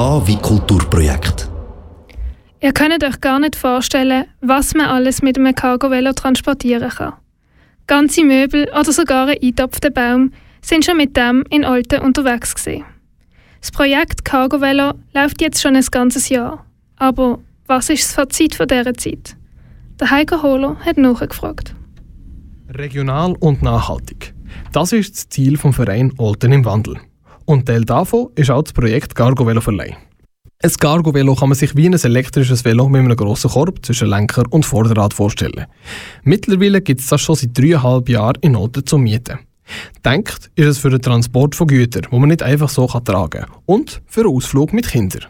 K wie Kulturprojekt. Ihr könnt euch gar nicht vorstellen, was man alles mit einem Cargo-Velo transportieren kann. Ganze Möbel oder sogar ein eingetopfter Baum sind schon mit dem in Olten unterwegs gewesen. Das Projekt Cargo Velo läuft jetzt schon ein ganzes Jahr. Aber was ist das Fazit von dieser Zeit? Der Heiko Holo hat nachgefragt. Regional und nachhaltig. Das ist das Ziel vom Verein Olten im Wandel. Und Teil davon ist auch das Projekt Cargo Velo Verleih. Ein Cargo-Velo kann man sich wie ein elektrisches Velo mit einem grossen Korb zwischen Lenker und Vorderrad vorstellen. Mittlerweile gibt es das schon seit dreieinhalb Jahren in Olten zum Mieten. Denkt ist es für den Transport von Gütern, wo man nicht einfach so tragen kann. Und für einen Ausflug mit Kindern.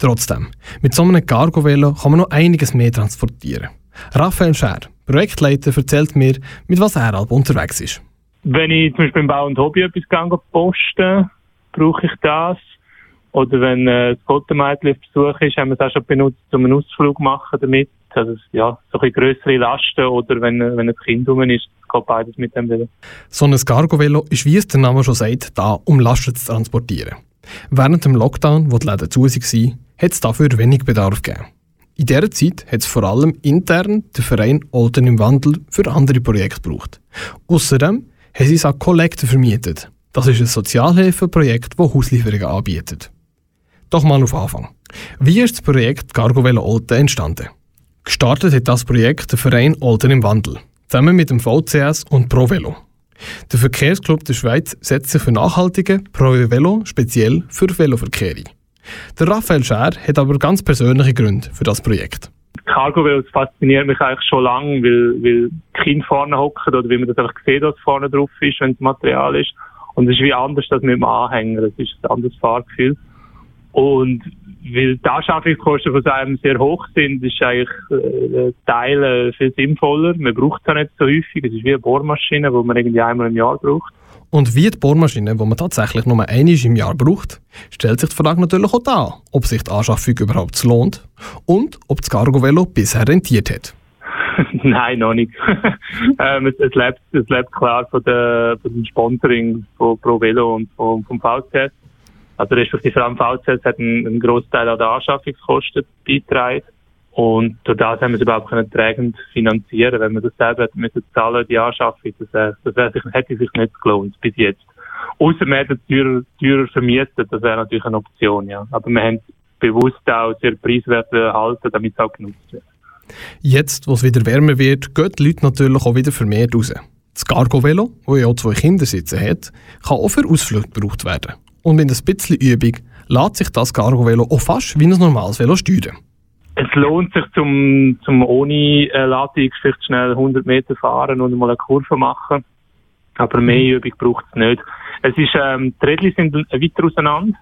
Trotzdem, mit so einem Cargo-Velo kann man noch einiges mehr transportieren. Raphael Scher, Projektleiter, erzählt mir, mit was er halb unterwegs ist. Wenn ich zum Beispiel im Bau und Hobby etwas posten brauche ich das. Oder wenn äh, das Gottemädchen auf Besuch ist, haben wir es auch schon benutzt, um einen Ausflug machen damit. Also ja, so ein größere Lasten oder wenn, wenn ein Kind rum ist, geht beides mit dem Velo. So ein Cargo-Velo ist, wie es der Name schon sagt, da, um Lasten zu transportieren. Während dem Lockdown, wo die Läden zu waren, hat es dafür wenig Bedarf gegeben. In dieser Zeit hat es vor allem intern den Verein Olten im Wandel für andere Projekte gebraucht. Außerdem haben sie es auch Kollekte vermietet. Das ist ein Sozialhilfeprojekt, das Hauslieferungen anbietet. Doch mal auf Anfang. Wie ist das Projekt Cargo Velo Olten entstanden? Gestartet hat das Projekt der Verein Olten im Wandel, zusammen mit dem VCS und ProVelo. Der Verkehrsclub der Schweiz setzt sich für nachhaltige ProVelo speziell für Veloverkehr ein. Der Raphael Scher hat aber ganz persönliche Gründe für das Projekt. Cargo Velos fasziniert mich eigentlich schon lange, weil, weil Kind vorne hocken oder wie man das einfach sieht, was vorne drauf ist, wenn es Material ist. Und es ist wie anders als mit dem Anhänger. Es ist ein anderes Fahrgefühl. Und weil die Anschaffungskosten von einem sehr hoch sind, ist eigentlich äh, Teile viel sinnvoller. Man braucht es auch nicht so häufig. Es ist wie eine Bohrmaschine, die man irgendwie einmal im Jahr braucht. Und wie die Bohrmaschine, die man tatsächlich nur einmal im Jahr braucht, stellt sich die Frage natürlich auch da, ob sich die Anschaffung überhaupt lohnt und ob das Cargo-Velo bisher rentiert hat. Nein, noch nicht. ähm, es, es, lebt, es lebt klar von, der, von dem Sponsoring von Pro Velo und vom, vom VCS. Also respektive vor allem VCS hat einen, einen Großteil an der Anschaffungskosten beitragen. Und durch das haben wir es überhaupt können trägend finanzieren. Wenn wir das selber hätten müssen zahlen, die Anschaffung, das, das wäre sich, hätte sich nicht gelohnt bis jetzt. Außer wir hätten teurer, teurer vermietet, das wäre natürlich eine Option, ja. Aber wir haben bewusst auch sehr preiswert halten, damit es auch genutzt wird. Jetzt, wo es wieder wärmer wird, gehen die Leute natürlich auch wieder vermehrt raus. Das Cargo-Velo, das ja auch zwei Kindersitze hat, kann auch für Ausflüge gebraucht werden. Und mit ein bisschen Übung lässt sich das Cargo-Velo auch fast wie ein normales Velo steuern. Es lohnt sich zum, zum ohne äh, Ladung vielleicht schnell 100 Meter fahren und mal eine Kurve machen. Aber mehr mhm. Übung braucht es nicht. Es ist, ähm, die Räder sind weiter auseinander.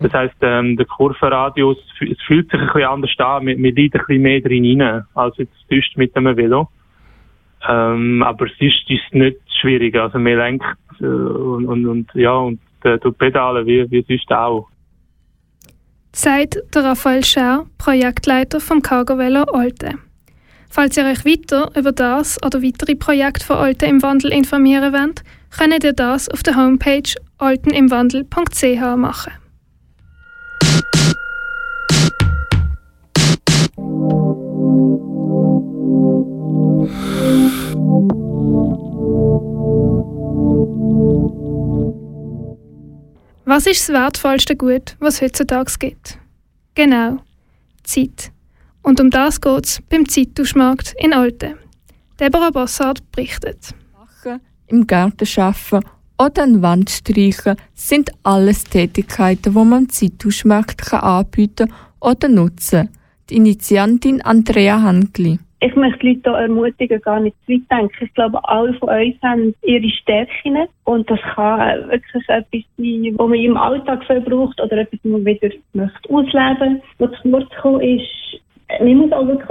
Das heisst, ähm, der Kurvenradius, es fühlt sich ein bisschen anders an. Wir, wir leiden ein bisschen mehr drin rein, als jetzt mit einem Velo. Ähm, aber es ist, ist nicht schwierig. Also, man lenkt, äh, und, und, und, ja, und äh, Pedale wie, wie sonst auch. Sagt der Raphael Scher, Projektleiter vom Cargo Velo Alte. Falls ihr euch weiter über das oder weitere Projekte von Alte im Wandel informieren wollt, könnt ihr das auf der Homepage altenimwandel.ch machen. Was ist das wertvollste Gut, was es heutzutage gibt? Genau, Zeit. Und um das geht es beim Zeittauschmarkt in Olten. Deborah Bossard berichtet. Machen, im Garten arbeiten oder an Wand streichen sind alles Tätigkeiten, die man im Zeittauschmarkt anbieten oder nutzen kann. Die Initiantin Andrea Hangli ich möchte die Leute hier ermutigen, gar nicht zu weit denken. Ich glaube, alle von uns haben ihre Stärken und das kann wirklich etwas sein, was man im Alltag viel braucht oder etwas, was man wieder möchte ausleben möchte. Was zu kurz kommen ist, man muss auch wirklich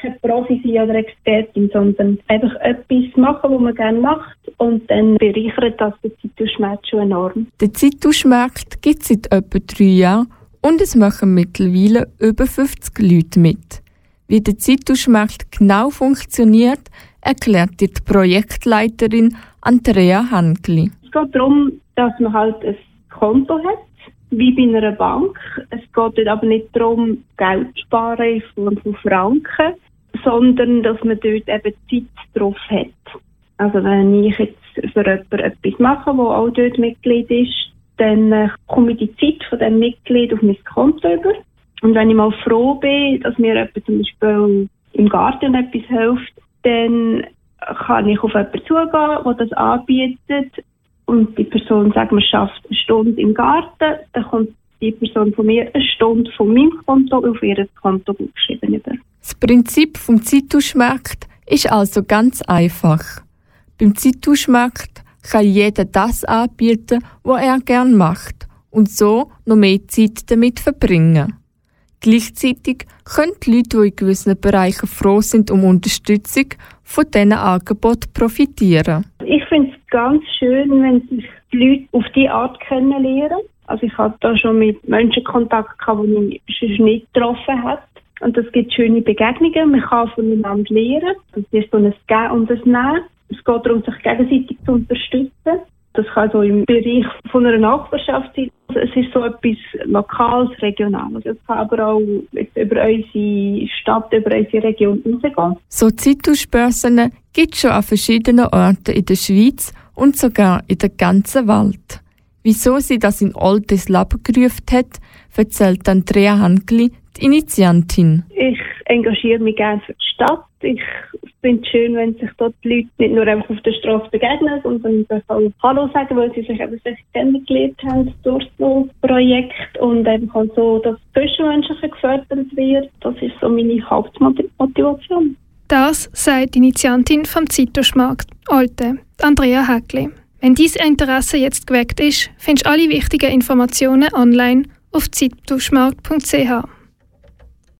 kein Profi sein oder Expertin, sondern einfach etwas machen, was man gerne macht und dann bereichert das den Zeitauschmarkt schon enorm. Der Zeitauschmarkt gibt es seit etwa drei Jahren und es machen mittlerweile über 50 Leute mit. Wie der Zeitauschmarkt genau funktioniert, erklärt die Projektleiterin Andrea Hankli. Es geht darum, dass man halt ein Konto hat, wie bei einer Bank. Es geht aber nicht darum, Geld zu sparen in Form von Franken, sondern dass man dort eben Zeit drauf hat. Also wenn ich jetzt für jemanden etwas mache, der auch dort Mitglied ist, dann äh, komme ich die Zeit von dem Mitglied auf mein Konto über. Und wenn ich mal froh bin, dass mir jemand zum Beispiel im Garten etwas hilft, dann kann ich auf jemanden zugehen, der das anbietet und die Person sagt, man schafft eine Stunde im Garten, dann kommt die Person von mir eine Stunde von meinem Konto auf ihr Konto geschrieben über. Das Prinzip vom Zeitauschmarkt ist also ganz einfach. Beim Zeitauschmarkt kann jeder das anbieten, was er gern macht und so noch mehr Zeit damit verbringen. Gleichzeitig können die Leute, die in gewissen Bereichen froh sind um Unterstützung, von diesen Angeboten profitieren. Ich finde es ganz schön, wenn sich die Leute auf diese Art kennenlernen. Also ich hatte da schon mit Menschen Kontakt gehabt, die ich sonst nicht getroffen habe. Und das gibt schöne Begegnungen. Man kann voneinander lernen. Das ist so ein Gehen und ein Nehmen. Es geht darum, sich gegenseitig zu unterstützen. Das kann so im Bereich von einer Nachbarschaft sein. Also es ist so etwas Lokales, Regionales. Es kann aber auch über unsere Stadt, über unsere Region rausgehen. So Zeitaussbörsen gibt es schon an verschiedenen Orten in der Schweiz und sogar in der ganzen Welt. Wieso sie das in Oltes Leben gerufen hat, erzählt Andrea Hankli, die Initiantin. Ich engagiere mich gerne für die Stadt. Ich finde es schön, wenn sich dort die Leute nicht nur einfach auf der Straße begegnen, sondern auch Hallo sagen, weil sie sich eben kennengelernt haben durch so Projekt und einfach auch so, dass Zwischenmenschliche gefördert wird. Das ist so meine Hauptmotivation. Das sagt die Initiantin vom Zitoschmarkt Alte, Andrea Häckli. Wenn dieses Interesse jetzt geweckt ist, findest du alle wichtigen Informationen online auf zitoschmarkt.ch.